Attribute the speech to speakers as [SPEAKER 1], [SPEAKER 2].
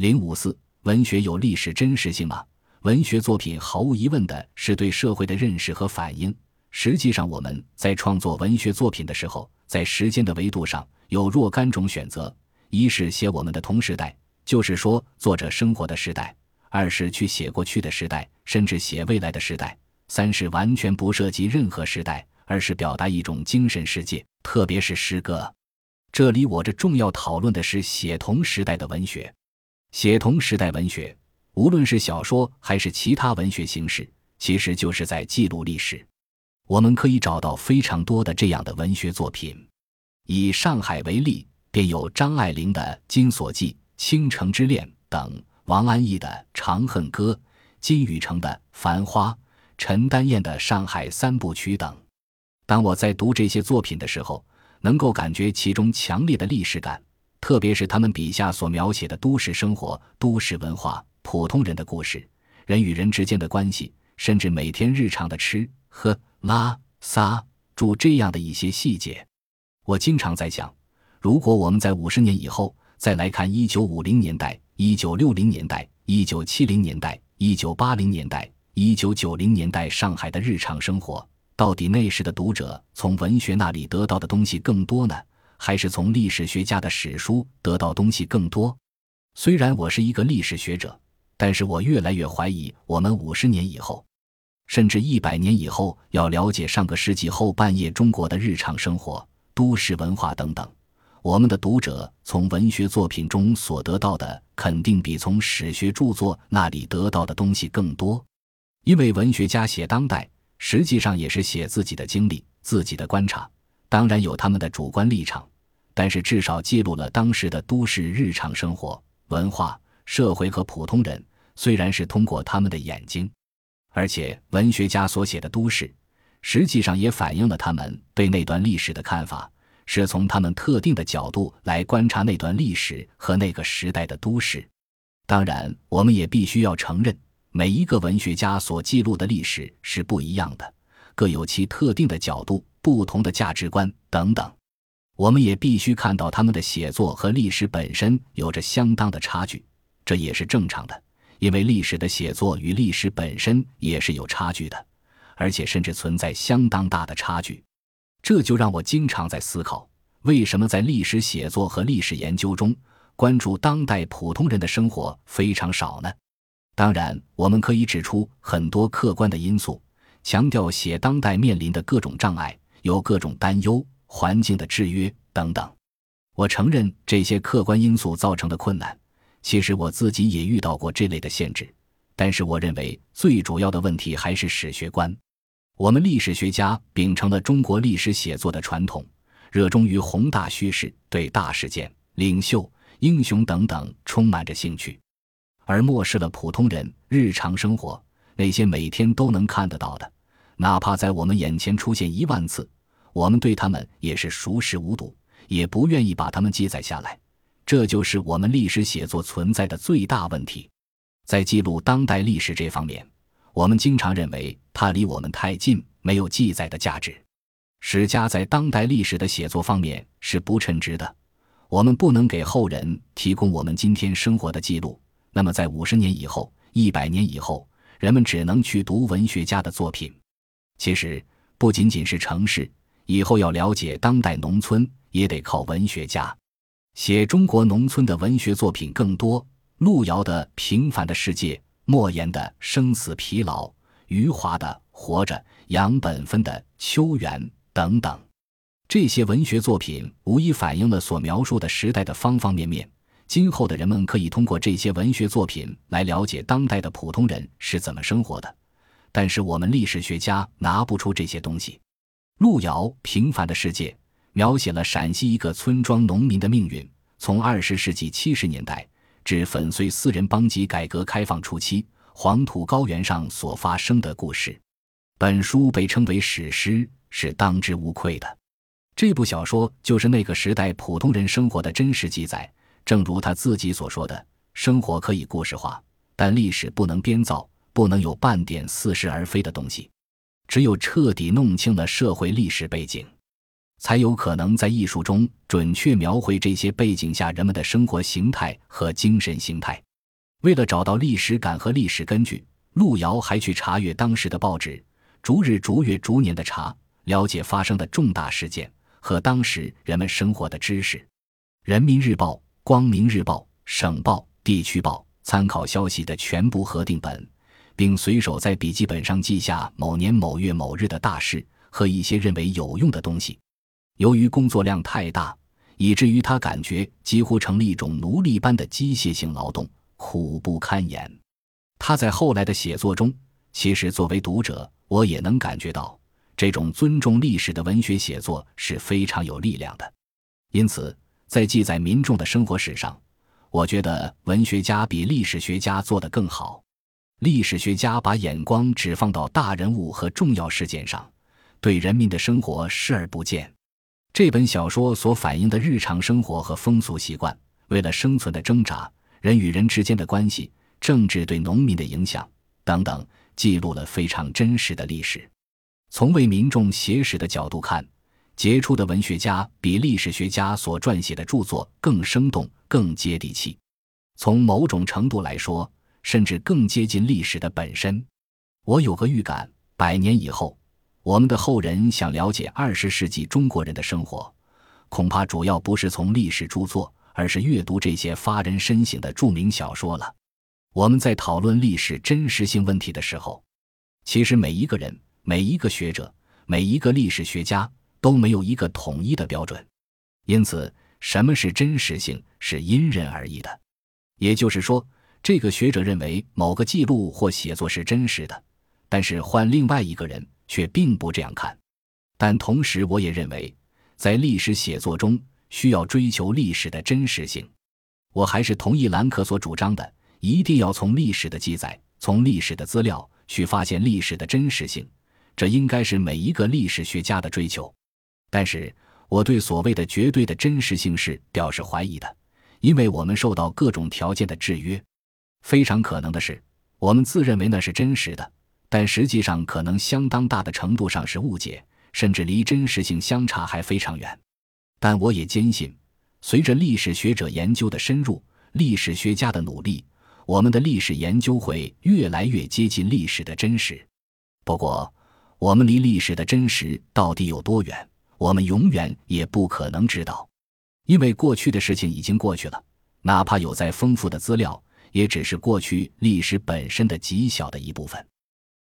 [SPEAKER 1] 零五四，文学有历史真实性吗？文学作品毫无疑问的是对社会的认识和反应。实际上，我们在创作文学作品的时候，在时间的维度上有若干种选择：一是写我们的同时代，就是说作者生活的时代；二是去写过去的时代，甚至写未来的时代；三是完全不涉及任何时代，而是表达一种精神世界，特别是诗歌。这里我这重要讨论的是写同时代的文学。写同时代文学，无论是小说还是其他文学形式，其实就是在记录历史。我们可以找到非常多的这样的文学作品。以上海为例，便有张爱玲的《金锁记》《倾城之恋》等，王安忆的《长恨歌》，金宇澄的《繁花》，陈丹燕的《上海三部曲》等。当我在读这些作品的时候，能够感觉其中强烈的历史感。特别是他们笔下所描写的都市生活、都市文化、普通人的故事、人与人之间的关系，甚至每天日常的吃喝拉撒住这样的一些细节，我经常在想，如果我们在五十年以后再来看一九五零年代、一九六零年代、一九七零年代、一九八零年代、一九九零年代上海的日常生活，到底那时的读者从文学那里得到的东西更多呢？还是从历史学家的史书得到东西更多。虽然我是一个历史学者，但是我越来越怀疑，我们五十年以后，甚至一百年以后，要了解上个世纪后半叶中国的日常生活、都市文化等等，我们的读者从文学作品中所得到的，肯定比从史学著作那里得到的东西更多。因为文学家写当代，实际上也是写自己的经历、自己的观察。当然有他们的主观立场，但是至少记录了当时的都市日常生活、文化、社会和普通人。虽然是通过他们的眼睛，而且文学家所写的都市，实际上也反映了他们对那段历史的看法，是从他们特定的角度来观察那段历史和那个时代的都市。当然，我们也必须要承认，每一个文学家所记录的历史是不一样的，各有其特定的角度。不同的价值观等等，我们也必须看到他们的写作和历史本身有着相当的差距，这也是正常的，因为历史的写作与历史本身也是有差距的，而且甚至存在相当大的差距。这就让我经常在思考，为什么在历史写作和历史研究中，关注当代普通人的生活非常少呢？当然，我们可以指出很多客观的因素，强调写当代面临的各种障碍。有各种担忧、环境的制约等等，我承认这些客观因素造成的困难。其实我自己也遇到过这类的限制，但是我认为最主要的问题还是史学观。我们历史学家秉承了中国历史写作的传统，热衷于宏大叙事，对大事件、领袖、英雄等等充满着兴趣，而漠视了普通人日常生活那些每天都能看得到的。哪怕在我们眼前出现一万次，我们对他们也是熟视无睹，也不愿意把他们记载下来。这就是我们历史写作存在的最大问题。在记录当代历史这方面，我们经常认为它离我们太近，没有记载的价值。史家在当代历史的写作方面是不称职的。我们不能给后人提供我们今天生活的记录，那么在五十年以后、一百年以后，人们只能去读文学家的作品。其实不仅仅是城市，以后要了解当代农村，也得靠文学家写中国农村的文学作品更多。路遥的《平凡的世界》，莫言的《生死疲劳》，余华的《活着》，杨本芬的《秋园》等等，这些文学作品无疑反映了所描述的时代的方方面面。今后的人们可以通过这些文学作品来了解当代的普通人是怎么生活的。但是我们历史学家拿不出这些东西。路遥《平凡的世界》描写了陕西一个村庄农民的命运，从二十世纪七十年代至粉碎四人帮及改革开放初期黄土高原上所发生的故事。本书被称为史诗，是当之无愧的。这部小说就是那个时代普通人生活的真实记载。正如他自己所说的：“生活可以故事化，但历史不能编造。”不能有半点似是而非的东西，只有彻底弄清了社会历史背景，才有可能在艺术中准确描绘这些背景下人们的生活形态和精神形态。为了找到历史感和历史根据，路遥还去查阅当时的报纸，逐日逐月逐年的查，了解发生的重大事件和当时人们生活的知识。《人民日报》《光明日报》《省报》《地区报》参考消息的全部核定本，并随手在笔记本上记下某年某月某日的大事和一些认为有用的东西。由于工作量太大，以至于他感觉几乎成了一种奴隶般的机械性劳动。苦不堪言。他在后来的写作中，其实作为读者，我也能感觉到这种尊重历史的文学写作是非常有力量的。因此，在记载民众的生活史上，我觉得文学家比历史学家做得更好。历史学家把眼光只放到大人物和重要事件上，对人民的生活视而不见。这本小说所反映的日常生活和风俗习惯，为了生存的挣扎。人与人之间的关系、政治对农民的影响等等，记录了非常真实的历史。从为民众写史的角度看，杰出的文学家比历史学家所撰写的著作更生动、更接地气。从某种程度来说，甚至更接近历史的本身。我有个预感：百年以后，我们的后人想了解二十世纪中国人的生活，恐怕主要不是从历史著作。而是阅读这些发人深省的著名小说了。我们在讨论历史真实性问题的时候，其实每一个人、每一个学者、每一个历史学家都没有一个统一的标准。因此，什么是真实性是因人而异的。也就是说，这个学者认为某个记录或写作是真实的，但是换另外一个人却并不这样看。但同时，我也认为，在历史写作中，需要追求历史的真实性，我还是同意兰克所主张的，一定要从历史的记载、从历史的资料去发现历史的真实性，这应该是每一个历史学家的追求。但是，我对所谓的绝对的真实性是表示怀疑的，因为我们受到各种条件的制约。非常可能的是，我们自认为那是真实的，但实际上可能相当大的程度上是误解，甚至离真实性相差还非常远。但我也坚信，随着历史学者研究的深入，历史学家的努力，我们的历史研究会越来越接近历史的真实。不过，我们离历史的真实到底有多远，我们永远也不可能知道，因为过去的事情已经过去了，哪怕有再丰富的资料，也只是过去历史本身的极小的一部分。